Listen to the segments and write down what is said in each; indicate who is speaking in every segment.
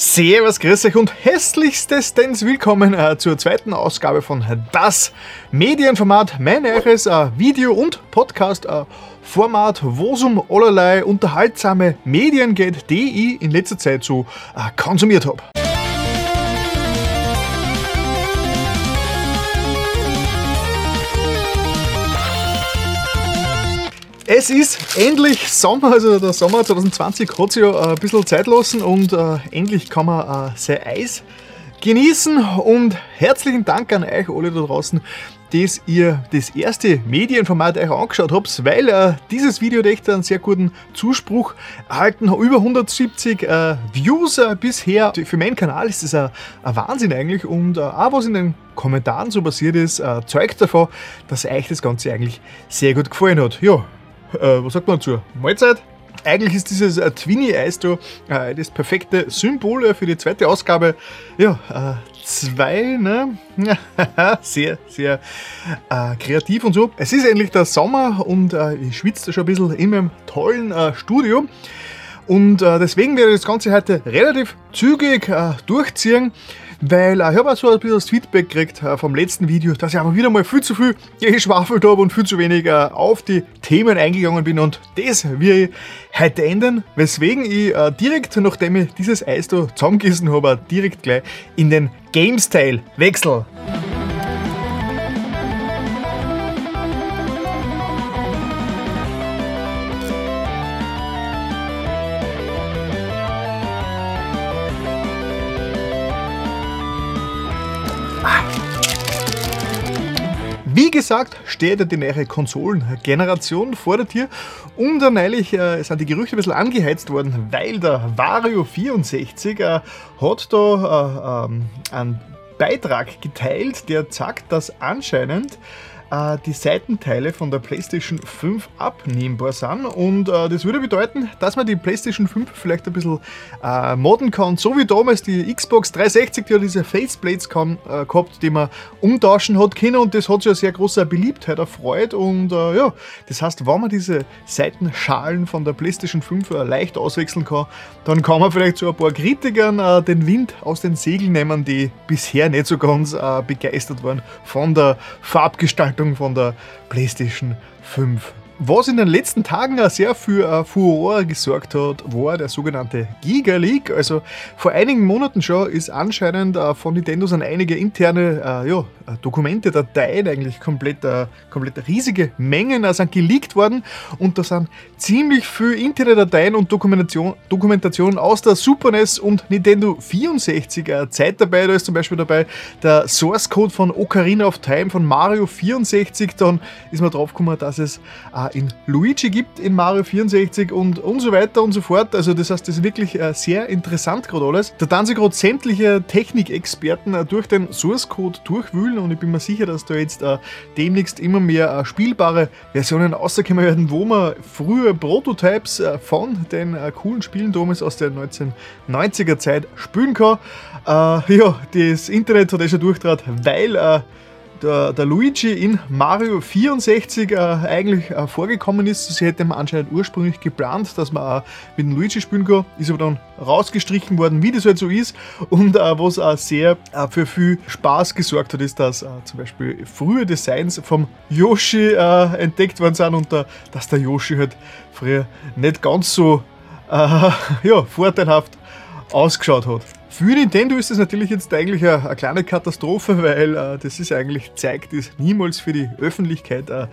Speaker 1: Servus, grüß euch und hässlichstens willkommen äh, zur zweiten Ausgabe von Das Medienformat, mein eures äh, Video- und Podcast-Format, wo es um allerlei unterhaltsame Medien geht, die ich in letzter Zeit so äh, konsumiert habe. Es ist endlich Sommer, also der Sommer 2020 hat sich ja ein bisschen Zeit lassen und äh, endlich kann man äh, sein Eis genießen. Und herzlichen Dank an euch alle da draußen, dass ihr das erste Medienformat euch angeschaut habt, weil äh, dieses Video echt einen sehr guten Zuspruch erhalten hat. Über 170 äh, Views äh, bisher. Für meinen Kanal ist das ein, ein Wahnsinn eigentlich und äh, auch was in den Kommentaren so passiert ist, äh, zeugt davon, dass euch das Ganze eigentlich sehr gut gefallen hat. Ja, äh, was sagt man dazu? Mahlzeit. Eigentlich ist dieses äh, Twinny-Eis da äh, das perfekte Symbol äh, für die zweite Ausgabe. Ja, äh, zwei, ne? sehr, sehr äh, kreativ und so. Es ist endlich der Sommer und äh, ich schwitze schon ein bisschen in meinem tollen Studio. Und deswegen werde ich das Ganze heute relativ zügig durchziehen. Weil ich habe auch so ein bisschen das Feedback gekriegt äh, vom letzten Video, dass ich aber wieder mal viel zu viel geschwafelt habe und viel zu wenig äh, auf die Themen eingegangen bin. Und das will ich heute ändern, weswegen ich äh, direkt, nachdem ich dieses Eis da zusammengegessen habe, direkt gleich in den Game-Style wechsel. Wie gesagt, steht ja die neue Konsolengeneration vor der Tür. Und neulich äh, sind die Gerüchte ein bisschen angeheizt worden, weil der Wario 64 äh, hat da äh, ähm, einen Beitrag geteilt, der sagt, dass anscheinend äh, die Seitenteile von der PlayStation 5 abnehmbar sind. Und äh, das würde bedeuten, dass man die PlayStation 5 vielleicht ein bisschen äh, modden kann, so wie damals die Xbox 360, die ja diese Faceplates kann, äh, gehabt, die man umtauschen hat können. Und das hat sich ja sehr große Beliebtheit erfreut. Und äh, ja, das heißt, wenn man diese Seitenschalen von der PlayStation 5 äh, leicht auswechseln kann, dann kann man vielleicht so ein paar Kritikern den Wind aus den Segeln nehmen, die bisher nicht so ganz begeistert waren von der Farbgestaltung Abschaltung von der PlayStation 5 was in den letzten Tagen auch sehr für äh, Furore gesorgt hat, war der sogenannte Giga Leak. Also vor einigen Monaten schon ist anscheinend äh, von Nintendo sind einige interne äh, ja, Dokumente, Dateien eigentlich komplett, äh, komplett riesige Mengen äh, sind geleakt worden und da sind ziemlich viele interne Dateien und Dokumentation, Dokumentation aus der Super NES und Nintendo 64 Zeit dabei. Da ist zum Beispiel dabei der Source Code von Ocarina of Time von Mario 64. Dann ist man drauf gekommen, dass es in Luigi gibt in Mario 64 und, und so weiter und so fort. Also das heißt, das ist wirklich äh, sehr interessant gerade alles. Da dann sie gerade sämtliche Technikexperten äh, durch den Source Code durchwühlen und ich bin mir sicher, dass da jetzt äh, demnächst immer mehr spielbare Versionen rauskommen werden, wo man früher Prototypes von den coolen Spielen damals aus der 1990er Zeit spielen kann. ja, das Internet hat eh schon durchtrat, weil der, der, Luigi in Mario 64 äh, eigentlich äh, vorgekommen ist. Sie hätte man anscheinend ursprünglich geplant, dass man äh, mit dem Luigi spielen kann, ist aber dann rausgestrichen worden, wie das halt so ist. Und äh, was auch sehr äh, für viel Spaß gesorgt hat, ist, dass äh, zum Beispiel frühe Designs vom Yoshi entdeckt worden sind und dass der Yoshi halt früher nicht ganz so ja, vorteilhaft ausgeschaut hat. Für Nintendo ist das natürlich jetzt eigentlich eine, eine kleine Katastrophe, weil äh, das ist eigentlich zeigt, das niemals für die Öffentlichkeit äh,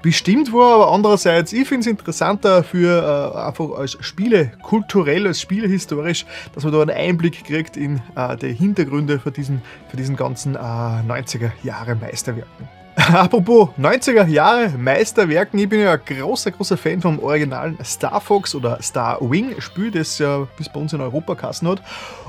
Speaker 1: bestimmt war. Aber andererseits, ich finde es interessanter für äh, einfach als Spiele, kulturell, als Spiele historisch, dass man da einen Einblick kriegt in äh, die Hintergründe für diesen, für diesen ganzen 90er äh, Jahre Meisterwerken. Apropos 90er Jahre Meisterwerken, ich bin ja ein großer, großer Fan vom originalen Star Fox oder Star Wing Spiel, das ja bis bei uns in Europa kassen hat.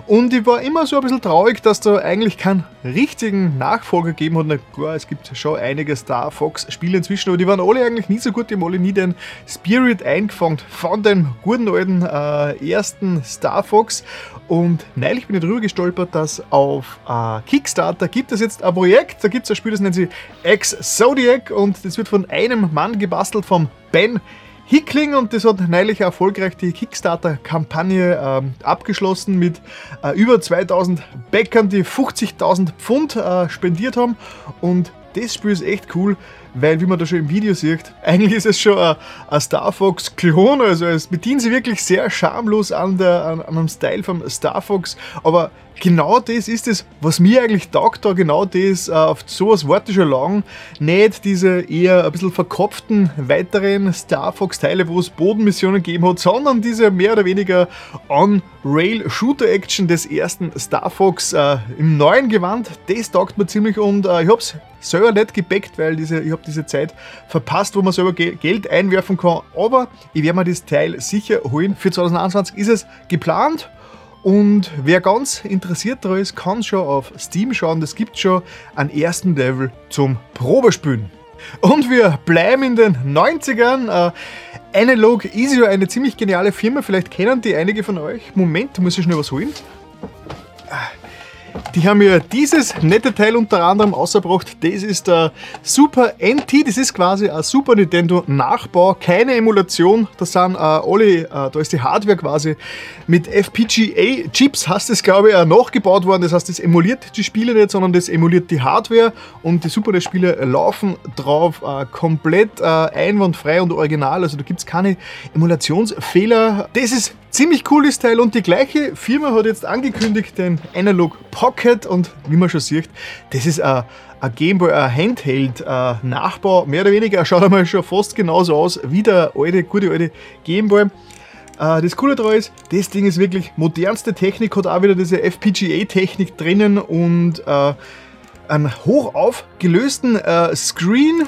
Speaker 1: Und ich war immer so ein bisschen traurig, dass da eigentlich keinen richtigen Nachfolger gegeben hat. Na klar, es gibt schon einige Star Fox Spiele inzwischen, aber die waren alle eigentlich nie so gut, die haben alle nie den Spirit eingefangen von dem guten alten äh, ersten Star Fox. Und neulich bin ich drüber gestolpert, dass auf äh, Kickstarter gibt es jetzt ein Projekt, da gibt es ein Spiel, das nennt sich Ex Zodiac und das wird von einem Mann gebastelt, vom Ben Hickling. Und das hat neulich erfolgreich die Kickstarter-Kampagne ähm, abgeschlossen mit äh, über 2000 Bäckern, die 50.000 Pfund äh, spendiert haben. Und das Spiel ist echt cool, weil, wie man da schon im Video sieht, eigentlich ist es schon ein, ein Star Fox-Klon, also es bedient sich wirklich sehr schamlos an, der, an, an einem Style vom Star Fox, aber genau das ist es, was mir eigentlich taugt, da genau das, äh, auf sowas warte ich schon lang, nicht diese eher ein bisschen verkopften weiteren Star Fox Teile, wo es Bodenmissionen gegeben hat, sondern diese mehr oder weniger On-Rail-Shooter-Action des ersten Star Fox äh, im neuen Gewand, das taugt mir ziemlich und äh, ich hab's selber nicht gebackt, weil diese, ich habe diese Zeit verpasst, wo man selber Geld einwerfen kann. Aber ich werde mir das Teil sicher holen. Für 2021 ist es geplant. Und wer ganz interessiert daran ist, kann schon auf Steam schauen. Es gibt schon einen ersten Level zum Probespielen. Und wir bleiben in den 90ern. Äh, Analog ist ja eine ziemlich geniale Firma. Vielleicht kennen die einige von euch. Moment, muss ich schnell was holen. Die haben mir dieses nette Teil unter anderem ausgebracht. Das ist der Super NT. Das ist quasi ein Super Nintendo Nachbau, keine Emulation. Das sind äh, alle, äh, da ist die Hardware quasi mit FPGA Chips, hast es glaube ich nachgebaut worden. Das heißt, das emuliert die Spiele nicht, sondern das emuliert die Hardware und die Super NES Spiele laufen drauf äh, komplett äh, einwandfrei und original. Also da gibt es keine Emulationsfehler. Das ist ziemlich cooles Teil und die gleiche Firma hat jetzt angekündigt den Analog Pocket und wie man schon sieht, das ist ein, ein Gameboy, ein Handheld-Nachbau, mehr oder weniger, er schaut einmal schon fast genauso aus wie der alte, gute alte Gameboy. Äh, das Coole daran ist, das Ding ist wirklich modernste Technik, hat auch wieder diese FPGA-Technik drinnen und äh, einen hoch aufgelösten äh, Screen.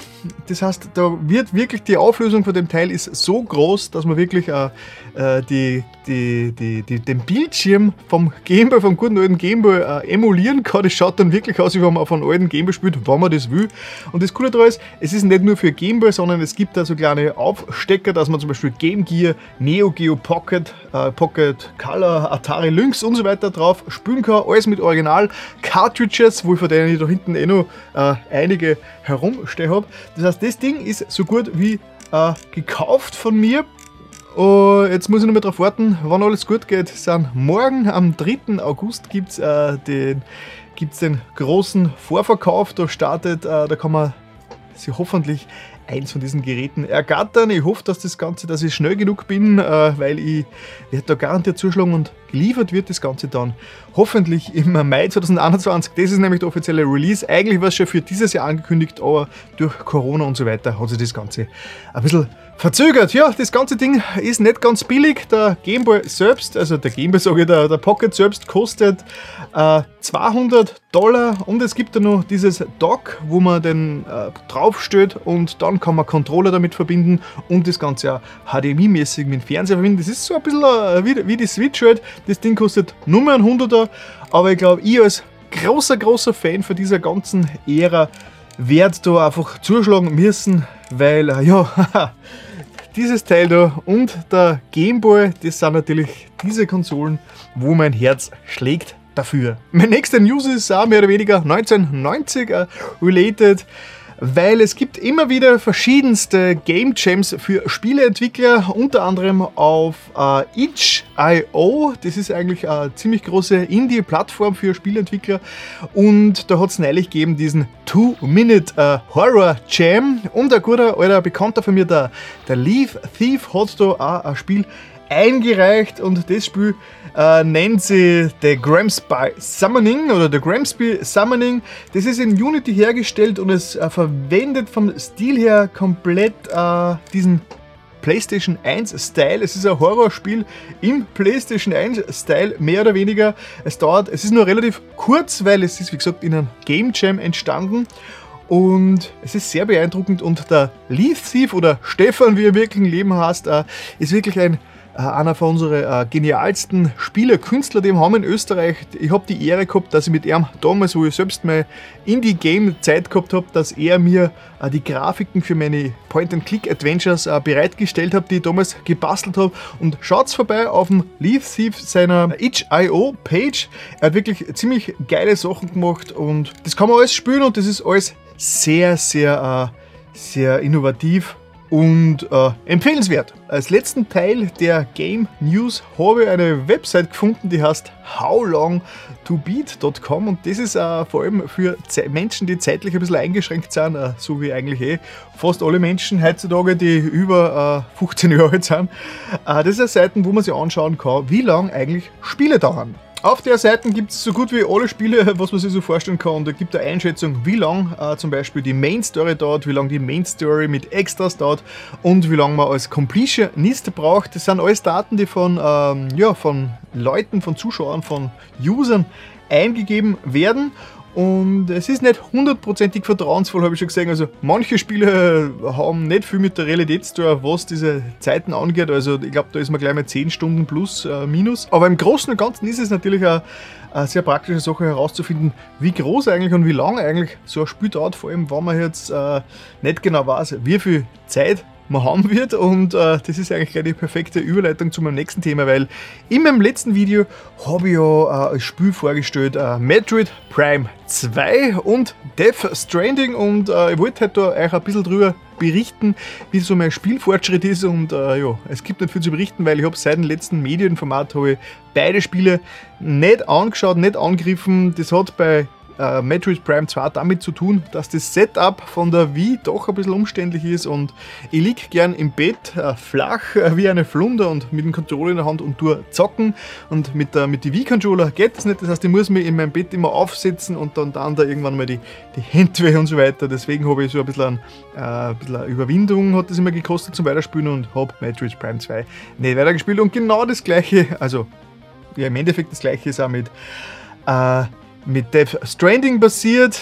Speaker 1: Das heißt, da wird wirklich die Auflösung von dem Teil ist so groß, dass man wirklich äh, äh, die, die, die, die, den Bildschirm vom Gameboy, vom guten alten Gameboy äh, emulieren kann. Das schaut dann wirklich aus, wie wenn man auf einem alten Gameboy spielt, wenn man das will. Und das Coole daran ist, es ist nicht nur für Gameboy, sondern es gibt da so kleine Aufstecker, dass man zum Beispiel Game Gear, Neo Geo Pocket, äh, Pocket Color, Atari Lynx und so weiter drauf spielen kann. Alles mit Original Cartridges, wo ich von denen ich da hinten eh noch äh, einige herumstehen habe. Das heißt, das Ding ist so gut wie äh, gekauft von mir. Uh, jetzt muss ich noch mal darauf warten, wann alles gut geht. Sind morgen am 3. August gibt es äh, den, den großen Vorverkauf. Da startet, äh, da kann man sie hoffentlich eins von diesen Geräten ergattern. Ich hoffe, dass das Ganze, dass ich schnell genug bin, äh, weil ich werde da garantiert zuschlagen und geliefert wird das Ganze dann hoffentlich im Mai 2021. Das ist nämlich der offizielle Release. Eigentlich war es schon für dieses Jahr angekündigt, aber durch Corona und so weiter hat sich das Ganze ein bisschen verzögert. Ja, das ganze Ding ist nicht ganz billig. Der Gameboy selbst, also der Gameboy sage ich, der, der Pocket selbst kostet äh, 200 Dollar und es gibt da noch dieses Dock, wo man den äh, draufstellt und dann kann man Controller damit verbinden und das Ganze auch HDMI-mäßig mit dem Fernseher verbinden. Das ist so ein bisschen äh, wie, wie die Switch halt. Das Ding kostet nur mehr ein 100er, aber ich glaube, ich als großer, großer Fan von dieser ganzen Ära werde da einfach zuschlagen müssen, weil, äh, ja, dieses Teil da und der Game Boy, das sind natürlich diese Konsolen, wo mein Herz schlägt dafür. Mein nächster News ist auch mehr oder weniger 1990 uh, related weil es gibt immer wieder verschiedenste Game Jams für Spieleentwickler, unter anderem auf äh, itch.io. Das ist eigentlich eine ziemlich große Indie-Plattform für Spieleentwickler. Und da hat es neulich gegeben diesen Two-Minute äh. Und ein guter alter Bekannter von mir, der, der Leaf Thief, hat da auch ein Spiel eingereicht und das Spiel äh, nennt sie The Gramspy Summoning oder The Gramspy Summoning. Das ist in Unity hergestellt und es äh, verwendet vom Stil her komplett äh, diesen PlayStation 1 Style. Es ist ein Horrorspiel im PlayStation 1 Style, mehr oder weniger. Es dauert, es ist nur relativ kurz, weil es ist wie gesagt in einem Game Jam entstanden. Und es ist sehr beeindruckend und der Leaf Thief oder Stefan, wie er wirklich im Leben heißt, äh, ist wirklich ein einer von unseren äh, genialsten Spielerkünstler, die wir haben in Österreich. Ich habe die Ehre gehabt, dass ich mit ihm damals, wo ich selbst mal Indie-Game-Zeit gehabt habe, dass er mir äh, die Grafiken für meine Point-and-Click-Adventures äh, bereitgestellt hat, die ich damals gebastelt habe. Und schaut vorbei auf dem Leaf Thief seiner itch.io-Page. Er hat wirklich ziemlich geile Sachen gemacht und das kann man alles spielen und das ist alles sehr, sehr, äh, sehr innovativ und äh, empfehlenswert. Als letzten Teil der Game News habe ich eine Website gefunden, die heißt howlongtobeat.com und das ist äh, vor allem für Ze Menschen, die zeitlich ein bisschen eingeschränkt sind, äh, so wie eigentlich eh fast alle Menschen heutzutage, die über 15 äh, Jahre alt sind. Äh, das ist eine Seite, wo man sich anschauen kann, wie lange eigentlich Spiele dauern. Auf der Seite gibt es so gut wie alle Spiele, was man sich so vorstellen kann. Da gibt eine Einschätzung, wie lang äh, zum Beispiel die Main Story dauert, wie lang die Main Story mit Extras dauert und wie lange man als Completionist braucht. Das sind alles Daten, die von, ähm, ja, von Leuten, von Zuschauern, von Usern eingegeben werden und es ist nicht hundertprozentig vertrauensvoll, habe ich schon gesehen. Also manche Spiele haben nicht viel mit der Realität zu tun, was diese Zeiten angeht. Also ich glaube, da ist man gleich mal 10 Stunden plus, äh, minus. Aber im Großen und Ganzen ist es natürlich eine, eine sehr praktische Sache herauszufinden, wie groß eigentlich und wie lang eigentlich so ein Spiel dauert. Vor allem, wenn man jetzt äh, nicht genau weiß, wie viel Zeit man haben wird. Und äh, das ist eigentlich gleich die perfekte Überleitung zu meinem nächsten Thema, weil in meinem letzten Video habe ich ja äh, ein Spiel vorgestellt, äh, Metroid Prime 2 und Death Stranding und äh, ich wollte halt euch ein bisschen drüber berichten, wie so mein Spielfortschritt ist und äh, ja, es gibt nicht viel zu berichten, weil ich habe seit dem letzten Medienformat habe beide Spiele nicht angeschaut, nicht angegriffen. Das hat bei äh, Metroid Prime 2 damit zu tun, dass das Setup von der Wii doch ein bisschen umständlich ist und ich liege gern im Bett äh, flach äh, wie eine Flunder und mit dem Controller in der Hand und tue zocken. Und mit, der, mit die Wii-Controller geht das nicht, das heißt ich muss mich in meinem Bett immer aufsetzen und dann, dann da irgendwann mal die, die Hände weh und so weiter, deswegen habe ich so ein bisschen, äh, ein bisschen Überwindung hat das immer gekostet zum Weiterspielen und habe Metroid Prime 2 nicht weitergespielt. Und genau das gleiche, also ja im Endeffekt das gleiche ist auch mit äh, mit Death Stranding passiert.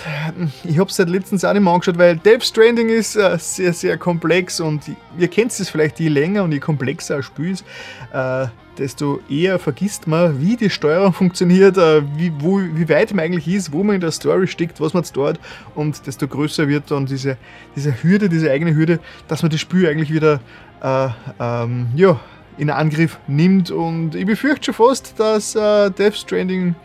Speaker 1: Ich habe es seit letztens auch nicht mehr angeschaut, weil Death Stranding ist äh, sehr, sehr komplex und ihr kennt es vielleicht, je länger und je komplexer ein Spiel ist, äh, desto eher vergisst man, wie die Steuerung funktioniert, äh, wie, wo, wie weit man eigentlich ist, wo man in der Story steckt, was man dort und desto größer wird dann diese, diese Hürde, diese eigene Hürde, dass man das Spiel eigentlich wieder äh, ähm, ja, in Angriff nimmt und ich befürchte schon fast, dass äh, Death Stranding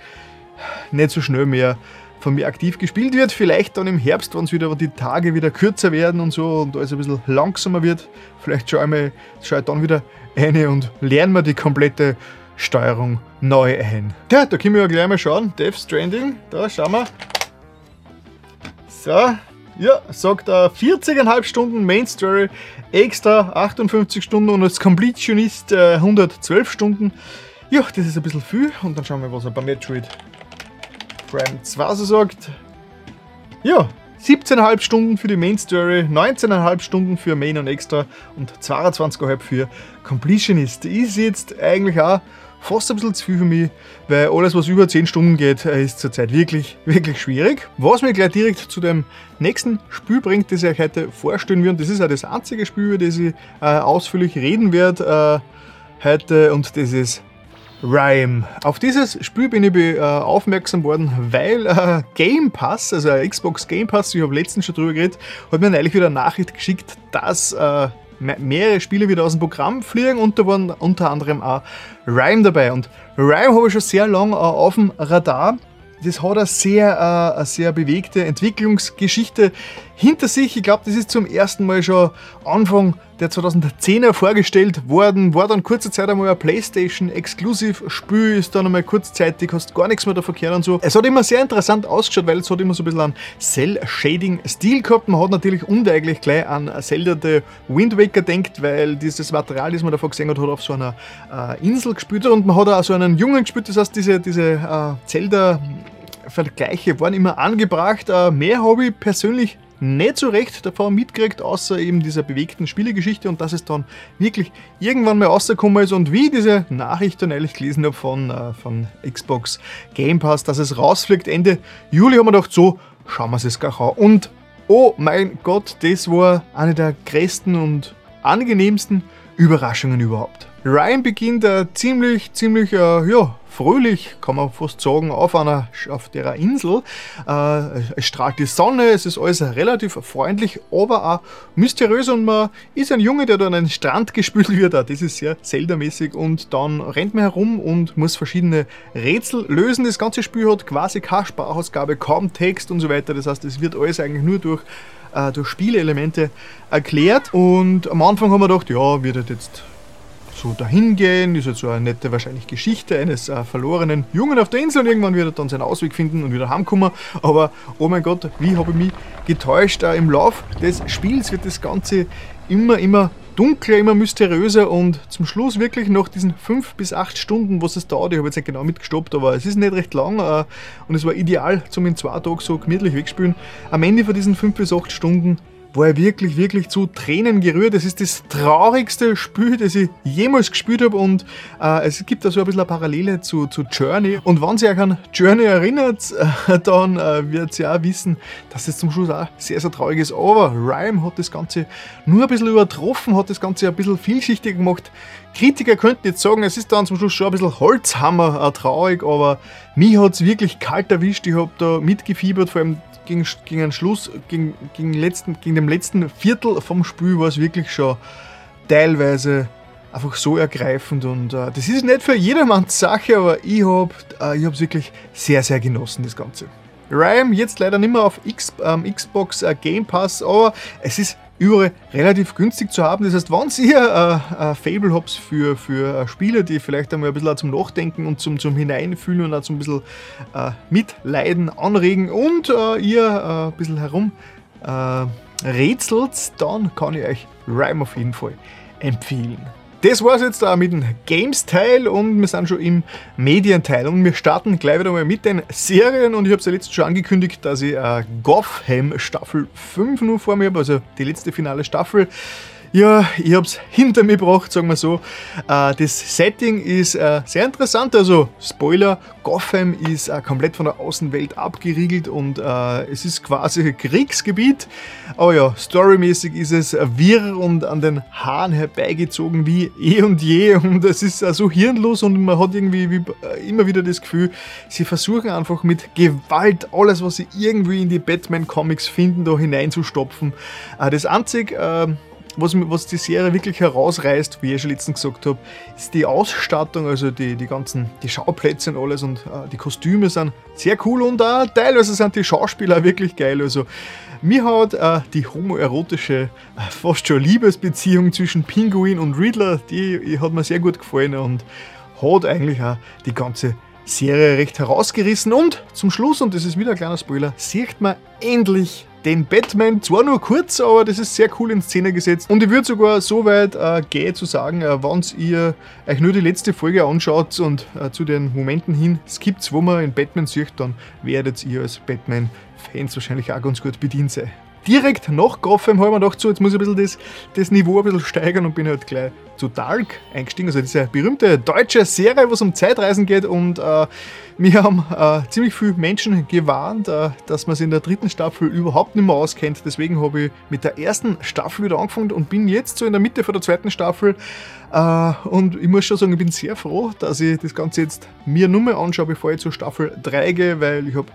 Speaker 1: nicht so schnell mehr von mir aktiv gespielt wird. Vielleicht dann im Herbst, wenn es wieder die Tage wieder kürzer werden und so und alles ein bisschen langsamer wird. Vielleicht schaue ich, mal, schaue ich dann wieder eine und lerne mir die komplette Steuerung neu ein. Ja, da können wir ja gleich mal schauen. Death Stranding, da schauen wir. So, ja, sagt er 40,5 Stunden Main Story, extra 58 Stunden und als Completionist äh, 112 Stunden. Ja, das ist ein bisschen viel und dann schauen wir, was er bei Metroid Prime 2 so sagt. Ja, 17,5 Stunden für die Main Story, 19,5 Stunden für Main und Extra und 22,5 für Completionist. Ist jetzt eigentlich auch fast ein bisschen zu viel für mich, weil alles, was über 10 Stunden geht, äh, ist zurzeit wirklich, wirklich schwierig. Was mir gleich direkt zu dem nächsten Spiel bringt, das ich euch heute vorstellen will, und das ist auch das einzige Spiel, über das ich äh, ausführlich reden werde äh, heute, und das ist Rhyme. Auf dieses Spiel bin ich äh, aufmerksam worden, weil äh, Game Pass, also Xbox Game Pass, ich habe letztens schon drüber geredet, hat mir neulich wieder eine Nachricht geschickt, dass äh, mehrere Spiele wieder aus dem Programm fliegen und da waren unter anderem auch Rhyme dabei. Und Rhyme habe ich schon sehr lange äh, auf dem Radar das hat eine sehr, äh, eine sehr bewegte Entwicklungsgeschichte hinter sich. Ich glaube, das ist zum ersten Mal schon Anfang der 2010er vorgestellt worden. War dann kurze Zeit einmal ein PlayStation Exclusive Spiel, ist dann einmal kurzzeitig, hast gar nichts mehr davon gehört und so. Es hat immer sehr interessant ausgeschaut, weil es hat immer so ein bisschen einen Cell-Shading-Stil gehabt. Man hat natürlich unweigerlich gleich an Zelda The Wind Waker denkt, weil dieses Material, das man davon gesehen hat, hat auf so einer äh, Insel gespielt und man hat auch so einen Jungen gespielt. Das heißt, diese, diese äh, Zelda Vergleiche waren immer angebracht. Äh, mehr habe ich persönlich nicht so recht davon mitgekriegt, außer eben dieser bewegten Spielegeschichte und dass es dann wirklich irgendwann mal rausgekommen ist und wie diese Nachricht dann ehrlich gelesen habe von, äh, von Xbox Game Pass, dass es rausfliegt Ende Juli, haben wir gedacht, so, schauen wir es gar an. Und oh mein Gott, das war eine der größten und angenehmsten Überraschungen überhaupt. Ryan beginnt äh, ziemlich, ziemlich, äh, ja, fröhlich, kann man fast sagen, auf einer auf der Insel. Äh, es strahlt die Sonne, es ist alles relativ freundlich, aber auch mysteriös und man ist ein Junge, der da an den Strand gespült wird. Das ist sehr Zelda-mäßig und dann rennt man herum und muss verschiedene Rätsel lösen. Das ganze Spiel hat quasi keine Sprachausgabe, kaum Text und so weiter. Das heißt, es wird alles eigentlich nur durch äh, durch Spielelemente erklärt. Und am Anfang haben wir gedacht, ja, wird das jetzt so dahin gehen, ist jetzt so eine nette wahrscheinlich Geschichte eines äh, verlorenen Jungen auf der Insel und irgendwann wird er dann seinen Ausweg finden und wieder heimkommen. Aber oh mein Gott, wie habe ich mich getäuscht. Äh, Im Lauf des Spiels wird das Ganze immer, immer dunkler, immer mysteriöser und zum Schluss wirklich nach diesen fünf bis acht Stunden, was es dauert, ich habe jetzt nicht genau mitgestoppt, aber es ist nicht recht lang äh, und es war ideal zum in zwei Tagen so gemütlich wegspülen. Am Ende von diesen fünf bis acht Stunden war er wirklich, wirklich zu Tränen gerührt. Es ist das traurigste Spiel, das ich jemals gespielt habe und äh, es gibt da so ein bisschen eine Parallele zu, zu Journey. Und wenn Sie euch an Journey erinnert, äh, dann äh, wird ihr auch wissen, dass es zum Schluss auch sehr, sehr traurig ist. Aber Rhyme hat das Ganze nur ein bisschen übertroffen, hat das Ganze ein bisschen vielschichtiger gemacht. Kritiker könnten jetzt sagen, es ist dann zum Schluss schon ein bisschen Holzhammer äh, traurig, aber mich hat es wirklich kalt erwischt. Ich habe da mitgefiebert, vor allem gegen, gegen den Schluss, gegen, gegen, letzten, gegen dem letzten Viertel vom Spiel war es wirklich schon teilweise einfach so ergreifend und äh, das ist nicht für jedermanns Sache, aber ich habe äh, es wirklich sehr, sehr genossen, das Ganze. Rhyme jetzt leider nicht mehr auf X, ähm, Xbox äh, Game Pass, aber es ist überall relativ günstig zu haben. Das heißt, wenn ihr äh, äh, Fable habt für, für äh, Spiele, die vielleicht einmal ein bisschen zum Nachdenken und zum, zum Hineinfühlen und auch zum ein bisschen äh, Mitleiden anregen und äh, ihr äh, ein bisschen herum äh, rätselt, dann kann ich euch Rhyme auf jeden Fall empfehlen. Das war's jetzt da mit dem Games-Teil und wir sind schon im Medienteil und wir starten gleich wieder mal mit den Serien und ich habe es ja letztens schon angekündigt, dass ich äh, Gotham Staffel 5 nur vor mir habe, also die letzte finale Staffel. Ja, ich habe es hinter mir gebracht, sagen wir so. Äh, das Setting ist äh, sehr interessant, also Spoiler, Gotham ist äh, komplett von der Außenwelt abgeriegelt und es ist quasi Kriegsgebiet. Aber ja, storymäßig ist es wirr und an den Haaren herbeigezogen wie eh und je und es ist so hirnlos und man hat irgendwie wie, immer wieder das Gefühl, sie versuchen einfach mit Gewalt alles, was sie irgendwie in die Batman-Comics finden, da hineinzustopfen. Das einzige was, was die Serie wirklich herausreißt, wie ich schon letztens gesagt habe, ist die Ausstattung, also die, die ganzen die Schauplätze und alles und äh, die Kostüme sind sehr cool und auch teilweise sind die Schauspieler wirklich geil. Also mir hat äh, die homoerotische, äh, fast schon Liebesbeziehung zwischen Pinguin und Riddler, die, die hat mir sehr gut gefallen und hat eigentlich auch die ganze Serie recht herausgerissen. Und zum Schluss, und das ist wieder ein kleiner Spoiler, sieht man endlich den Batman. Zwar nur kurz, aber das ist sehr cool in Szene gesetzt. Und ich würde sogar so weit äh, gehen zu sagen, äh, wenn ihr euch nur die letzte Folge anschaut und äh, zu den Momenten hin skippt, wo man in Batman sieht, dann werdet ihr als Batman-Fans wahrscheinlich auch ganz gut bedient sein direkt nach Gotham habe ich mir gedacht, so, jetzt muss ich ein bisschen das, das Niveau ein bisschen steigern und bin halt gleich zu Dark eingestiegen. Also diese berühmte deutsche Serie, wo es um Zeitreisen geht und äh, wir haben äh, ziemlich viele Menschen gewarnt, äh, dass man sich in der dritten Staffel überhaupt nicht mehr auskennt. Deswegen habe ich mit der ersten Staffel wieder angefangen und bin jetzt so in der Mitte von der zweiten Staffel. Äh, und ich muss schon sagen, ich bin sehr froh, dass ich das Ganze jetzt mir nur mal anschaue, bevor ich zur Staffel 3 gehe, weil ich habe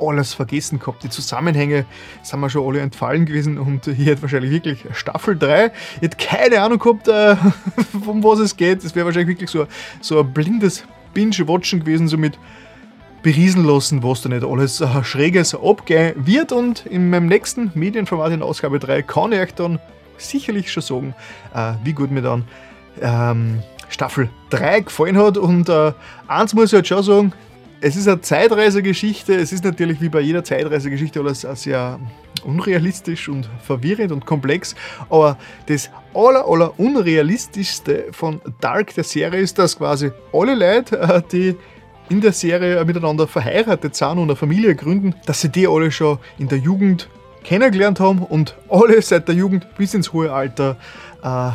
Speaker 1: alles vergessen gehabt. Die Zusammenhänge sind mir schon alle entfallen gewesen und hier hätte wahrscheinlich wirklich Staffel 3. Ich hätte keine Ahnung gehabt, äh, um was es geht. Das wäre wahrscheinlich wirklich so, so ein blindes Binge-Watchen gewesen, so mit beriesen lassen, was da nicht alles äh, Schräges abgehen wird. Und in meinem nächsten Medienformat in Ausgabe 3 kann ich euch dann sicherlich schon sagen, äh, wie gut mir dann ähm, Staffel 3 gefallen hat. Und äh, eins muss ich halt schon sagen, es ist eine Zeitreisegeschichte. Es ist natürlich wie bei jeder Zeitreisegeschichte alles sehr unrealistisch und verwirrend und komplex. Aber das aller, aller unrealistischste von Dark der Serie ist, dass quasi alle Leute, äh, die in der Serie miteinander verheiratet sind und eine Familie gründen, dass sie die alle schon in der Jugend kennengelernt haben und alle seit der Jugend bis ins hohe Alter äh,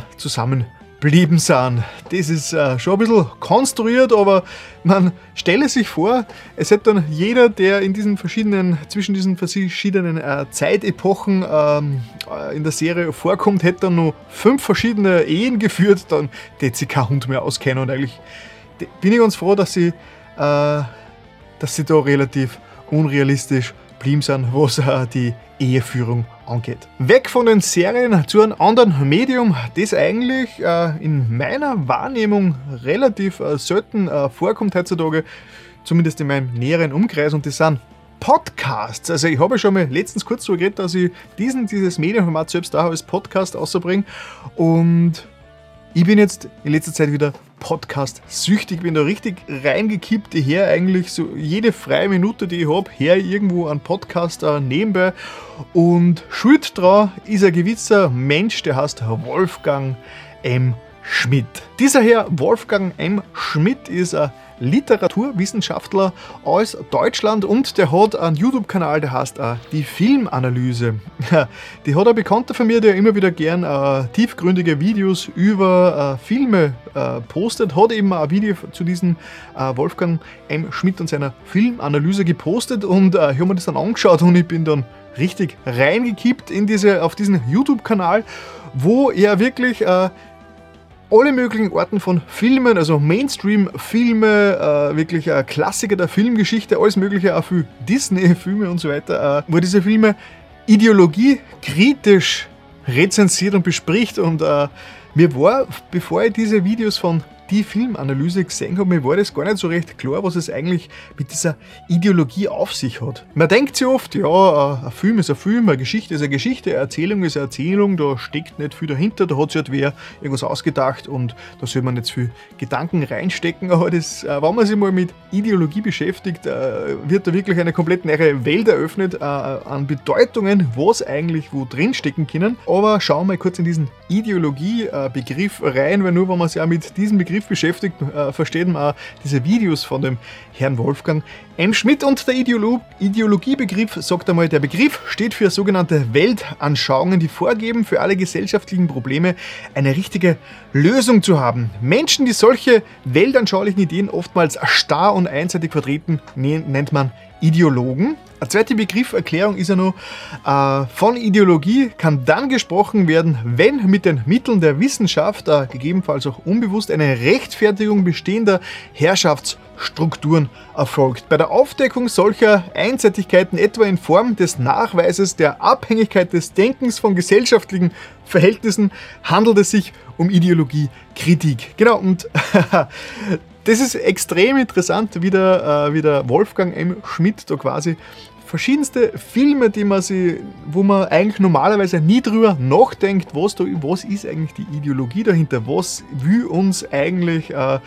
Speaker 1: zusammenblieben sind. Das ist äh, schon ein bisschen konstruiert, aber man stelle sich vor, es hätte dann jeder, der in diesen verschiedenen, zwischen diesen verschiedenen äh, Zeitepochen ähm, äh, in der Serie vorkommt, hätte dann nur fünf verschiedene Ehen geführt, dann hätte sich kein Hund mehr auskennen und eigentlich bin ich ganz froh, dass sie äh, dass sie da relativ unrealistisch blieben sind, was äh, die Eheführung angeht. Weg von den Serien zu einem anderen Medium, das eigentlich äh, in meiner Wahrnehmung relativ selten vorkommt heutzutage, zumindest in meinem näheren Umkreis, und das sind Podcasts. Also ich habe schon mal letztens kurz so geredet, dass ich diesen, dieses Medienformat selbst auch als Podcast außerbringe. Und ich bin jetzt in letzter Zeit wieder Podcast-süchtig, bin da richtig reingekippt. Höre eigentlich so jede freie Minute, die ich habe, her irgendwo einen Podcast nebenbei. Und schuld dran ist ein gewisser Mensch, der heißt Wolfgang M. Schmidt. Dieser Herr Wolfgang M. Schmidt ist ein Literaturwissenschaftler aus Deutschland und der hat einen YouTube-Kanal, der heißt uh, die Filmanalyse. die hat ein Bekannter von mir, der immer wieder gern uh, tiefgründige Videos über uh, Filme postet, hat eben ein Video zu diesem Wolfgang M. Schmidt und seiner Filmanalyse gepostet und ich habe mir das dann angeschaut und ich bin dann richtig reingekippt in diese, auf diesen YouTube-Kanal, wo er wirklich alle möglichen Arten von Filmen, also Mainstream-Filme, äh, wirklich äh, Klassiker der Filmgeschichte, alles Mögliche, auch für Disney-Filme und so weiter, äh, wo diese Filme ideologiekritisch rezensiert und bespricht. Und äh, mir war, bevor ich diese Videos von die Filmanalyse gesehen habe, mir war das gar nicht so recht klar, was es eigentlich mit dieser Ideologie auf sich hat. Man denkt sich oft, ja, ein Film ist ein Film, eine Geschichte ist eine Geschichte, eine Erzählung ist eine Erzählung, da steckt nicht viel dahinter, da hat sich halt wer irgendwas ausgedacht und da soll man nicht viel Gedanken reinstecken, aber das, äh, wenn man sich mal mit Ideologie beschäftigt, äh, wird da wirklich eine komplett neue Welt eröffnet äh, an Bedeutungen, was eigentlich wo drin stecken können. Aber schauen wir mal kurz in diesen Ideologie-Begriff rein, weil nur wenn man sich auch mit diesem Begriff Begriff beschäftigt, äh, man auch diese Videos von dem Herrn Wolfgang M. Schmidt und der Ideolo Ideologiebegriff sagt einmal, der Begriff steht für sogenannte Weltanschauungen, die vorgeben, für alle gesellschaftlichen Probleme eine richtige Lösung zu haben. Menschen, die solche weltanschaulichen Ideen oftmals starr und einseitig vertreten, nennt man Ideologen. Eine zweite Begrifferklärung ist ja noch, äh, von Ideologie kann dann gesprochen werden, wenn mit den Mitteln der Wissenschaft, äh, gegebenenfalls auch unbewusst, eine Rechtfertigung bestehender Herrschaftsstrukturen erfolgt. Bei der Aufdeckung solcher Einseitigkeiten, etwa in Form des Nachweises der Abhängigkeit des Denkens von gesellschaftlichen Verhältnissen, handelt es sich um Ideologiekritik. Genau, und das ist extrem interessant, wie der, äh, wie der Wolfgang M. Schmidt da quasi verschiedenste Filme, die man sie, wo man eigentlich normalerweise nie drüber nachdenkt, was, da, was ist eigentlich die Ideologie dahinter, was will uns eigentlich, äh,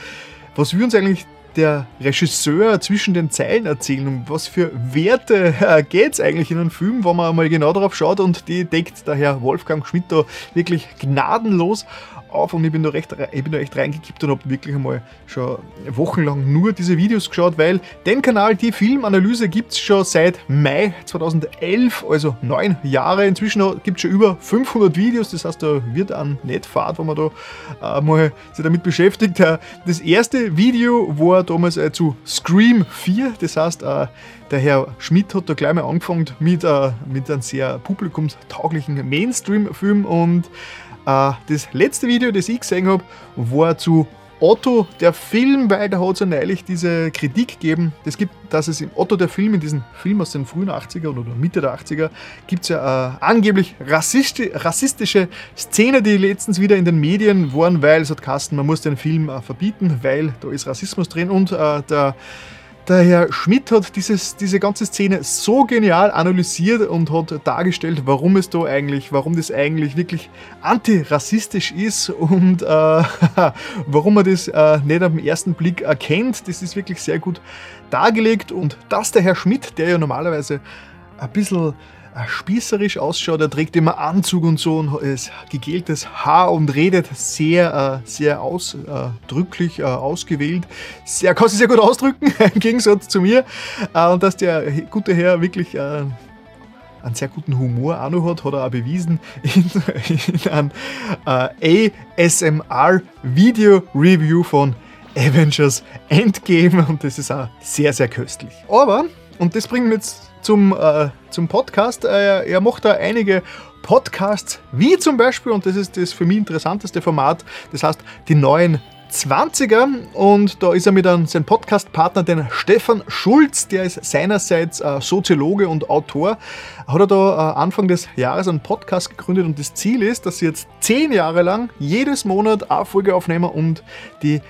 Speaker 1: was will uns eigentlich der Regisseur zwischen den Zeilen erzählen, um was für Werte äh, geht es eigentlich in einem Film, wenn man mal genau darauf schaut? Und die deckt der Herr Wolfgang Schmidt da wirklich gnadenlos auf und ich bin da, recht, ich bin da echt reingekippt und habe wirklich einmal schon wochenlang nur diese Videos geschaut, weil den Kanal, die Filmanalyse, gibt es schon seit Mai 2011, also neun Jahre. Inzwischen gibt es schon über 500 Videos, das heißt, da wird ein Netfahrt, wo man da äh, mal sich damit beschäftigt. Äh, das erste Video war damals äh, zu Scream 4, das heißt, äh, der Herr Schmidt hat da gleich mal angefangen mit, äh, mit einem sehr publikumstauglichen Mainstream-Film und das letzte Video, das ich gesehen habe, war zu Otto der Film, weil da hat es ja neulich diese Kritik gegeben, das gibt, dass es im Otto der Film, in diesem Film aus den frühen 80er oder Mitte der 80er, gibt es ja äh, angeblich rassisti rassistische Szene, die letztens wieder in den Medien waren, weil es hat Kasten, man muss den Film äh, verbieten, weil da ist Rassismus drin. Und äh, der der Herr Schmidt hat dieses, diese ganze Szene so genial analysiert und hat dargestellt, warum es da eigentlich, warum das eigentlich wirklich antirassistisch ist und äh, warum man das äh, nicht am ersten Blick erkennt. Das ist wirklich sehr gut dargelegt und dass der Herr Schmidt, der ja normalerweise ein bisschen spießerisch ausschaut. Er trägt immer Anzug und so und ist gegeltes Haar und redet sehr, äh, sehr ausdrücklich, äh, ausgewählt. Sehr, kann sich sehr gut ausdrücken, im Gegensatz zu mir. Und dass der gute Herr wirklich einen sehr guten Humor auch noch hat, hat er auch bewiesen in, in einem äh, ASMR-Video-Review von Avengers Endgame und das ist auch sehr, sehr köstlich. Aber, und das bringt mich jetzt zum, äh, zum Podcast. Äh, er macht da einige Podcasts, wie zum Beispiel, und das ist das für mich interessanteste Format, das heißt die neuen 20er und da ist er mit einem, seinem Podcastpartner, den Stefan Schulz, der ist seinerseits äh, Soziologe und Autor, hat er da äh, Anfang des Jahres einen Podcast gegründet und das Ziel ist, dass sie jetzt zehn Jahre lang jedes Monat eine Folge aufnehmen und die,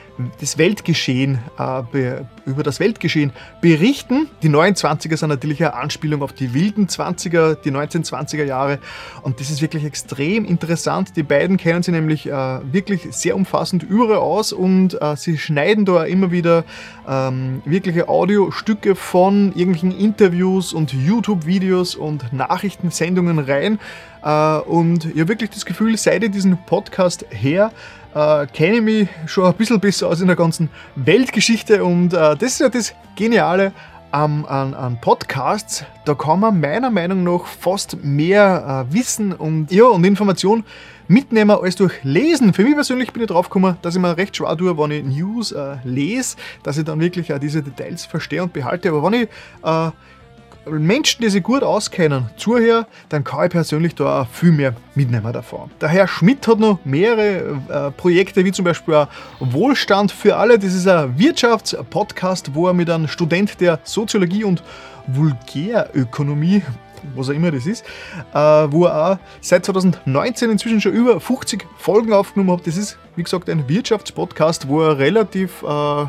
Speaker 1: das Weltgeschehen, äh, be, über das Weltgeschehen berichten. Die 29er sind natürlich eine Anspielung auf die wilden 20er, die 1920er Jahre und das ist wirklich extrem interessant. Die beiden kennen sie nämlich wirklich sehr umfassend überall aus und äh, sie schneiden da immer wieder ähm, wirkliche Audiostücke von irgendwelchen Interviews und YouTube-Videos und Nachrichtensendungen rein. Äh, und ich habe wirklich das Gefühl, seit ich diesen Podcast her, äh, kenne ich mich schon ein bisschen besser aus in der ganzen Weltgeschichte und äh, das ist ja das Geniale an, an, an, Podcasts, da kann man meiner Meinung nach fast mehr äh, Wissen und, ja, und Information mitnehmen als durch Lesen. Für mich persönlich bin ich drauf gekommen, dass ich mir recht schwer tue, wenn ich News äh, lese, dass ich dann wirklich auch diese Details verstehe und behalte. Aber wenn ich äh, Menschen, die sich gut auskennen, zuhöre, dann kann ich persönlich da auch viel mehr mitnehmen davon. Der Herr Schmidt hat noch mehrere äh, Projekte, wie zum Beispiel Wohlstand für alle. Das ist ein Wirtschaftspodcast, wo er mit einem Student der Soziologie und Vulgärökonomie was auch immer das ist, äh, wo er auch seit 2019 inzwischen schon über 50 Folgen aufgenommen hat. Das ist, wie gesagt, ein Wirtschaftspodcast, wo er relativ äh,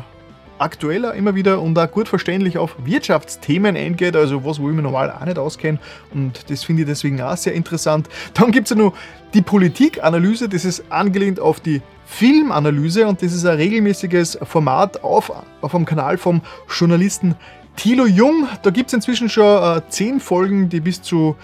Speaker 1: aktueller immer wieder und auch gut verständlich auf Wirtschaftsthemen eingeht, also was, wo ich mich normal auch nicht auskenne und das finde ich deswegen auch sehr interessant. Dann gibt es ja noch die Politikanalyse, das ist angelehnt auf die Filmanalyse und das ist ein regelmäßiges Format auf, auf dem Kanal vom Journalisten Thilo Jung, da gibt es inzwischen schon äh, 10 Folgen, die bis zu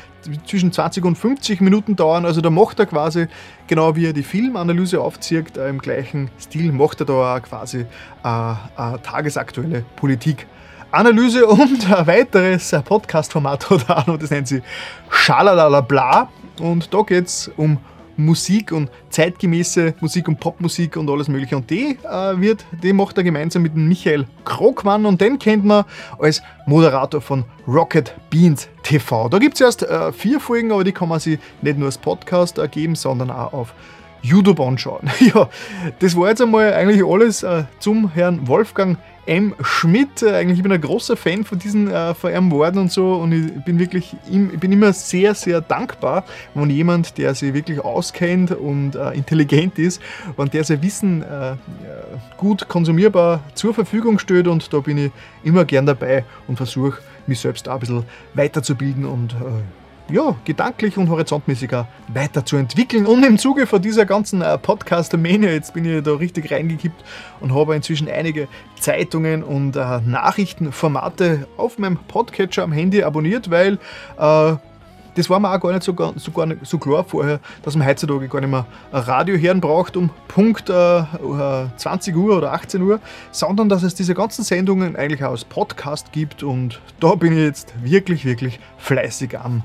Speaker 1: zwischen 20 und 50 Minuten dauern. Also da macht er quasi, genau wie er die Filmanalyse aufzieht, äh, im gleichen Stil macht er da auch quasi äh, eine tagesaktuelle Politikanalyse und ein weiteres Podcast-Format hat er auch noch, das nennt sich Schalalala Und da geht es um Musik und zeitgemäße Musik und Popmusik und alles mögliche. Und die, äh, wird, die macht er gemeinsam mit Michael Krogmann und den kennt man als Moderator von Rocket Beans TV. Da gibt es erst äh, vier Folgen, aber die kann man sich nicht nur als Podcast ergeben, sondern auch auf YouTube anschauen. ja, das war jetzt einmal eigentlich alles äh, zum Herrn Wolfgang M. Schmidt. Äh, eigentlich bin ich ein großer Fan von diesen äh, Worten und so und ich bin wirklich ich bin immer sehr, sehr dankbar, wenn jemand, der sich wirklich auskennt und äh, intelligent ist und der sein Wissen äh, gut konsumierbar zur Verfügung stellt und da bin ich immer gern dabei und versuche mich selbst auch ein bisschen weiterzubilden und äh, ja, gedanklich und horizontmäßiger weiterzuentwickeln. Und im Zuge von dieser ganzen äh, Podcast-Mania, jetzt bin ich da richtig reingekippt und habe inzwischen einige Zeitungen und äh, Nachrichtenformate auf meinem Podcatcher am Handy abonniert, weil äh, das war mir auch gar nicht so, so, gar nicht so klar vorher, dass man heutzutage gar nicht mehr Radio hören braucht um Punkt äh, 20 Uhr oder 18 Uhr, sondern dass es diese ganzen Sendungen eigentlich auch als Podcast gibt und da bin ich jetzt wirklich, wirklich fleißig am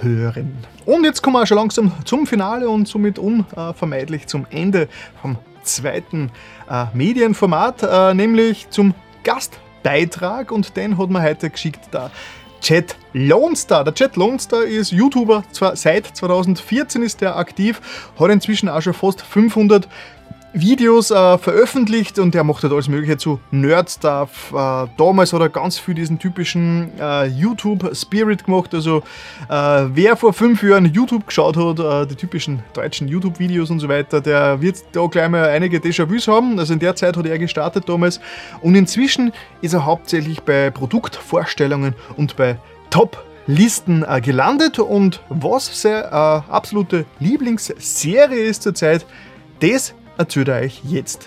Speaker 1: hören. Und jetzt kommen wir schon langsam zum Finale und somit unvermeidlich zum Ende vom zweiten äh, Medienformat, äh, nämlich zum Gastbeitrag und den hat man heute geschickt da. Chat Lonestar. Der Chat Lonestar ist YouTuber, zwar seit 2014 ist er aktiv, hat inzwischen auch schon fast 500 Videos äh, veröffentlicht und er macht halt alles Mögliche zu Nerd-Stuff. Äh, damals hat er ganz viel diesen typischen äh, YouTube-Spirit gemacht. Also, äh, wer vor fünf Jahren YouTube geschaut hat, äh, die typischen deutschen YouTube-Videos und so weiter, der wird da gleich mal einige Déjà-vus haben. Also, in der Zeit hat er gestartet damals. Und inzwischen ist er hauptsächlich bei Produktvorstellungen und bei Top Listen äh, gelandet und was seine äh, absolute Lieblingsserie ist zurzeit, das erzählt er euch jetzt.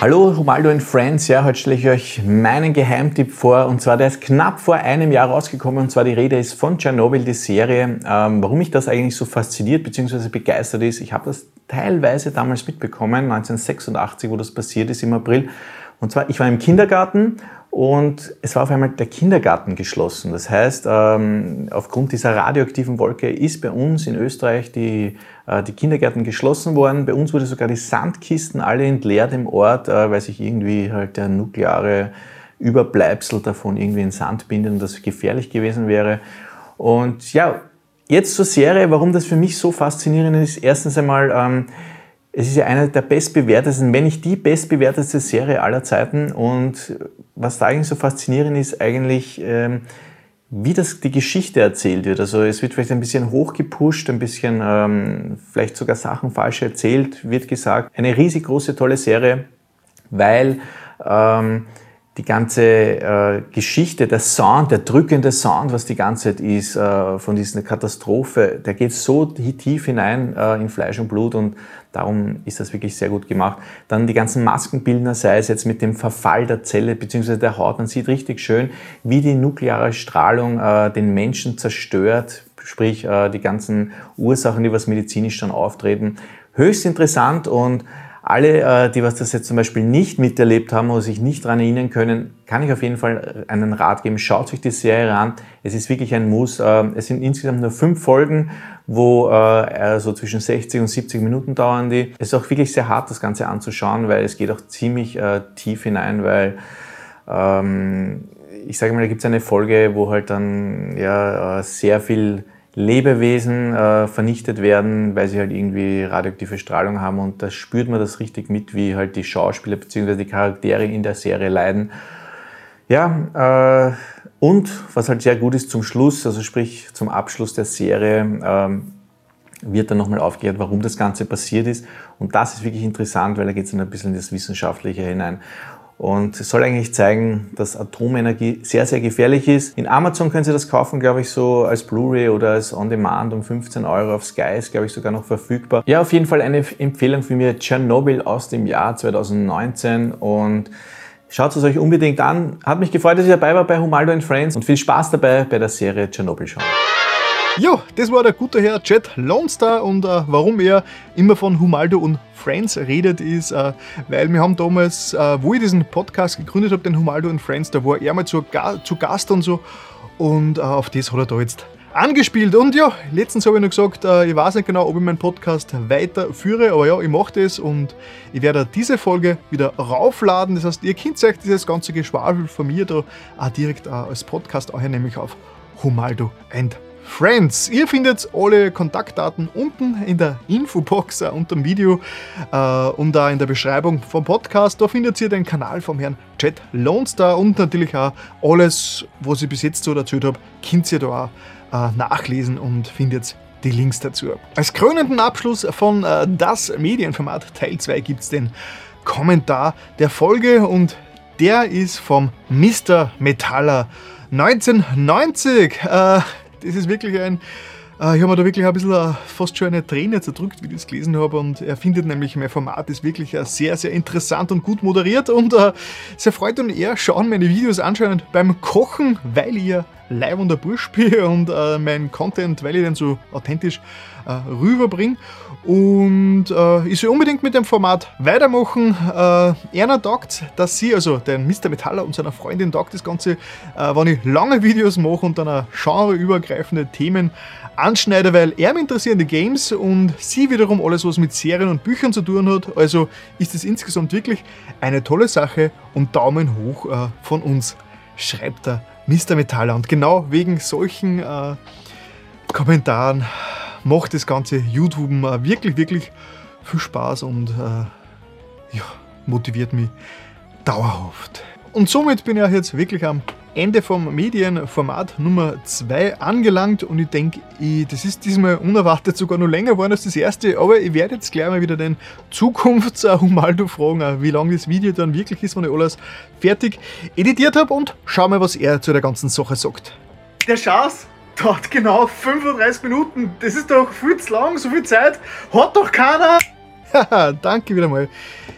Speaker 2: Hallo Romaldo and Friends, ja, heute stelle ich euch meinen Geheimtipp vor und zwar der ist knapp vor einem Jahr rausgekommen und zwar die Rede ist von Tschernobyl, die Serie. Ähm, warum mich das eigentlich so fasziniert bzw. begeistert ist, ich habe das teilweise damals mitbekommen, 1986, wo das passiert ist im April. Und zwar, ich war im Kindergarten und es war auf einmal der Kindergarten geschlossen. Das heißt, ähm, aufgrund dieser radioaktiven Wolke ist bei uns in Österreich die, äh, die Kindergärten geschlossen worden. Bei uns wurde sogar die Sandkisten alle entleert im Ort, äh, weil sich irgendwie halt der nukleare Überbleibsel davon irgendwie in Sand bindet und das gefährlich gewesen wäre. Und ja, jetzt zur Serie, warum das für mich so faszinierend ist. Erstens einmal, ähm, es ist ja eine der bestbewertesten, wenn nicht die bestbewertete Serie aller Zeiten. Und was da eigentlich so faszinierend ist, eigentlich, ähm, wie das die Geschichte erzählt wird. Also es wird vielleicht ein bisschen hochgepusht, ein bisschen ähm, vielleicht sogar Sachen falsch erzählt, wird gesagt. Eine riesig große, tolle Serie, weil ähm, die ganze äh, Geschichte, der Sound, der drückende Sound, was die ganze Zeit ist, äh, von dieser Katastrophe, der geht so tief hinein äh, in Fleisch und Blut und darum ist das wirklich sehr gut gemacht. Dann die ganzen Maskenbildner, sei es jetzt mit dem Verfall der Zelle bzw. der Haut, man sieht richtig schön, wie die nukleare Strahlung äh, den Menschen zerstört, sprich äh, die ganzen Ursachen, die was medizinisch dann auftreten. Höchst interessant und alle, äh, die was das jetzt zum Beispiel nicht miterlebt haben oder sich nicht daran erinnern können, kann ich auf jeden Fall einen Rat geben. Schaut euch die Serie an. Es ist wirklich ein Muss. Ähm, es sind insgesamt nur fünf Folgen, wo äh, so zwischen 60 und 70 Minuten dauern die. Es ist auch wirklich sehr hart, das Ganze anzuschauen, weil es geht auch ziemlich äh, tief hinein, weil ähm, ich sage mal, da gibt es eine Folge, wo halt dann ja sehr viel Lebewesen äh, vernichtet werden, weil sie halt irgendwie radioaktive Strahlung haben und da spürt man das richtig mit, wie halt die Schauspieler bzw. die Charaktere in der Serie leiden. Ja, äh, und was halt sehr gut ist zum Schluss, also sprich zum Abschluss der Serie, ähm, wird dann nochmal aufgeklärt, warum das Ganze passiert ist. Und das ist wirklich interessant, weil da geht es dann ein bisschen in das Wissenschaftliche hinein. Und es soll eigentlich zeigen, dass Atomenergie sehr, sehr gefährlich ist. In Amazon können Sie das kaufen, glaube ich, so als Blu-ray oder als On-Demand um 15 Euro. Auf Sky ist, glaube ich, sogar noch verfügbar. Ja, auf jeden Fall eine Empfehlung für mir, Tschernobyl aus dem Jahr 2019 und Schaut es euch unbedingt an. Hat mich gefreut, dass ich dabei war bei Humaldo Friends und viel Spaß dabei bei der Serie Tschernobyl schauen.
Speaker 1: Jo, das war der gute Herr Jet Lone Star und äh, warum er immer von Humaldo und Friends redet, ist, äh, weil wir haben damals, äh, wo ich diesen Podcast gegründet habe, den Humaldo und Friends, da war er mal zu, zu Gast und so und äh, auf das hat er da jetzt angespielt. Und ja, letztens habe ich noch gesagt, äh, ich weiß nicht genau, ob ich meinen Podcast weiterführe, aber ja, ich mache das und ich werde diese Folge wieder raufladen. Das heißt, ihr könnt euch dieses ganze Geschwafel von mir da auch direkt äh, als Podcast auch nämlich auf Humaldo and Friends. Ihr findet alle Kontaktdaten unten in der Infobox äh, unter dem Video äh, und da in der Beschreibung vom Podcast. Da findet ihr den Kanal vom Herrn Chat Lone Star und natürlich auch alles, was ich bis jetzt so erzählt habe, könnt ihr da auch äh, nachlesen und findet die Links dazu. Als krönenden Abschluss von äh, das Medienformat Teil 2 gibt es den Kommentar der Folge und der ist vom Mr. Metaller 1990. Äh, das ist wirklich ein. Äh, ich habe mir da wirklich ein bisschen äh, fast schon eine Träne zerdrückt, wie ich das gelesen habe. Und er findet nämlich, mein Format ist wirklich äh, sehr, sehr interessant und gut moderiert. Und sehr freut und er schauen meine Videos anscheinend beim Kochen, weil ja live unter Bursch bin und mein Content, weil ich den so authentisch rüberbringe. Und äh, ich soll unbedingt mit dem Format weitermachen. Äh, Erna taugt, dass sie, also den Mr. Metaller und seiner Freundin taugt das Ganze, äh, wenn ich lange Videos mache und dann genreübergreifende Themen anschneide, weil er mich interessieren die Games und sie wiederum alles, was mit Serien und Büchern zu tun hat. Also ist es insgesamt wirklich eine tolle Sache und Daumen hoch äh, von uns, schreibt der Mr. Metaller. Und genau wegen solchen äh, Kommentaren macht das ganze YouTube wirklich, wirklich viel Spaß und äh, ja, motiviert mich dauerhaft. Und somit bin ich jetzt wirklich am Ende vom Medienformat Nummer 2 angelangt und ich denke, das ist diesmal unerwartet sogar noch länger geworden als das erste, aber ich werde jetzt gleich mal wieder den Zukunfts-Humaldo fragen, wie lange das Video dann wirklich ist, wenn ich alles fertig editiert habe und schau mal, was er zu der ganzen Sache sagt. Der Chance dauert genau 35 Minuten. Das ist doch viel zu lang, so viel Zeit hat doch keiner. Danke wieder mal,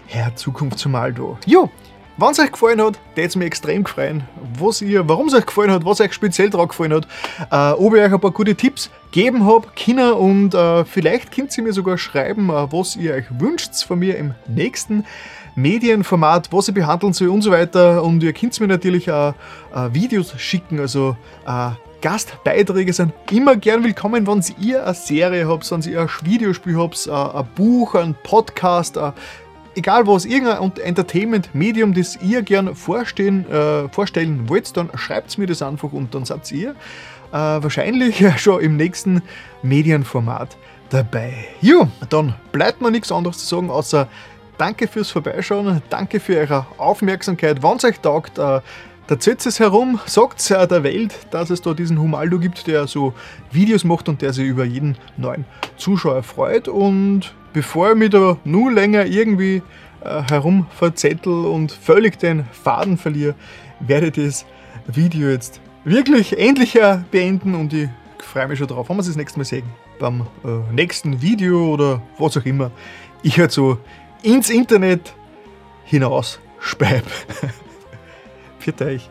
Speaker 1: Herr Zukunft zum Maldo. Jo, wenn es euch gefallen hat, würde es mir extrem gefreuen, was ihr, warum es euch gefallen hat, was euch speziell daran gefallen hat, äh, ob ich euch ein paar gute Tipps geben habe, Kinder und äh, vielleicht könnt ihr mir sogar schreiben, äh, was ihr euch wünscht von mir im nächsten Medienformat, was ich behandeln soll und so weiter. Und ihr könnt mir natürlich auch äh, Videos schicken, also äh, Gastbeiträge sind immer gern willkommen, wenn ihr eine Serie habt, wenn ihr ein Videospiel habt, ein Buch, ein Podcast, egal was, irgendein Entertainment-Medium, das ihr gern vorstellen, äh, vorstellen wollt, dann schreibt mir das einfach und dann seid ihr äh, wahrscheinlich schon im nächsten Medienformat dabei. Jo, dann bleibt mir nichts anderes zu sagen, außer danke fürs Vorbeischauen, danke für eure Aufmerksamkeit. Wenn es euch taugt, äh, erzählt es herum, sagt es der Welt, dass es da diesen Humaldo gibt, der so Videos macht und der sich über jeden neuen Zuschauer freut. Und bevor ich mich da nur länger irgendwie äh, herum verzettel und völlig den Faden verliere, werde ich das Video jetzt wirklich endlich beenden und ich freue mich schon drauf, wenn wir uns das nächste Mal sehen. Beim äh, nächsten Video oder was auch immer. Ich halt so ins Internet hinaus speib. Für euch.